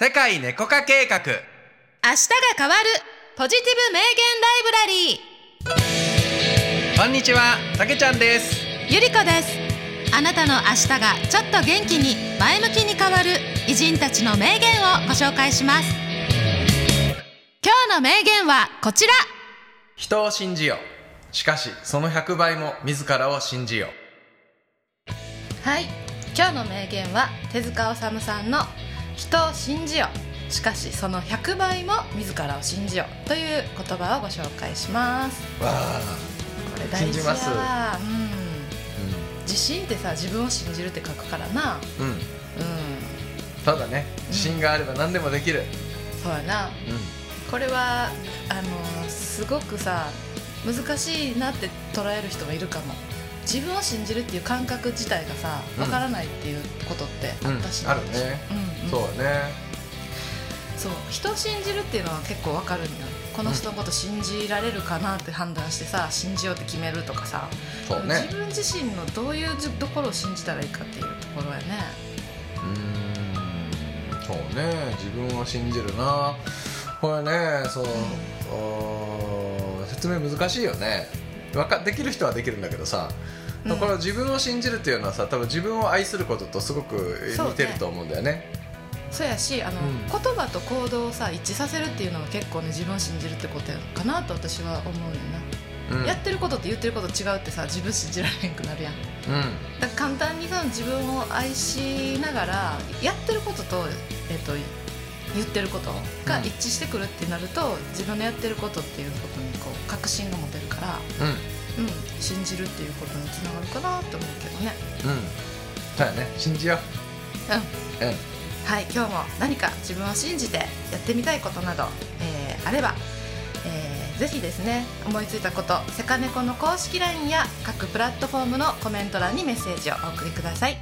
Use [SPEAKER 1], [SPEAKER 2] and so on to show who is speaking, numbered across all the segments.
[SPEAKER 1] 世界猫化計画。
[SPEAKER 2] 明日が変わるポジティブ名言ライブラリ
[SPEAKER 1] こんにちはたけちゃんです。
[SPEAKER 2] ーゆりこです。あなたの明日がちょっと元気に前向きに変わる偉人たちの名言をご紹介します。今日の名言はこちら。
[SPEAKER 1] 人を信じよしかしその100倍も自らを信じよ
[SPEAKER 2] はい。今日の名言は手塚治虫さんの人を信じよしかしその100倍も自らを信じよという言葉をご紹介します。
[SPEAKER 1] わあ
[SPEAKER 2] これ大事
[SPEAKER 1] 信じます。
[SPEAKER 2] やうん。自信ってさ自分を信じるって書くからな。
[SPEAKER 1] うん、うん、だね自信があれば何でもできる。
[SPEAKER 2] そうやな。
[SPEAKER 1] うん。
[SPEAKER 2] これはあのすごくさ難しいなって捉える人がいるかも。自分を信じるっていう感覚自体がさ
[SPEAKER 1] うん。
[SPEAKER 2] わからないっていうことってあったし、
[SPEAKER 1] うん。あるね。
[SPEAKER 2] うんうん
[SPEAKER 1] そうだね。
[SPEAKER 2] そう人を信じるっていうのは結構わかるんよ。この人のこと信じられるかなって判断してさ信じようって決めるとかさ、
[SPEAKER 1] そうね。
[SPEAKER 2] 自分自身のどういうところを信じたらいいかっていうところやね。
[SPEAKER 1] うーん。そうね。自分を信じるな。これねそう、おー説明難しいよね。わかできる人はできるんだけどさ、
[SPEAKER 2] うん。
[SPEAKER 1] これ自分を信じるっていうのはさ多分自分を愛することとすごく似てると思うんだよね
[SPEAKER 2] そうやしあの、
[SPEAKER 1] うん。
[SPEAKER 2] 言葉と行動をさ一致させるっていうのは結構ね自分を信じるってことやかなと私は思うよな、
[SPEAKER 1] うん。
[SPEAKER 2] やってることと言ってること違うってさ自分信じられへんくなるやん。
[SPEAKER 1] うん。
[SPEAKER 2] だから簡単にその自分を愛しながらやってることと,、えっと言ってることが一致してくるってなると、自分のやってることっていうことにこう確信が持てるから、
[SPEAKER 1] うん。
[SPEAKER 2] うん、信じるっていうことにつながるかなって思うけどね。
[SPEAKER 1] うん。そうやね。信じよ
[SPEAKER 2] う。ん。
[SPEAKER 1] ううん
[SPEAKER 2] はい、今日も何か自分を信じてやってみたいことなど、えーあれば、えーぜひですね思いついたことセカネコの公式 LINE や各プラットフォームのコメント欄にメッセージをお送りください。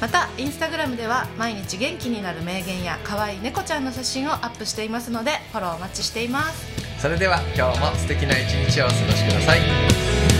[SPEAKER 2] またインスタグラムでは毎日元気になる名言や可愛い猫ちゃんの写真をアップしていますのでフォローお待ちしています。
[SPEAKER 1] それでは今日も素敵な一日をお過ごしください。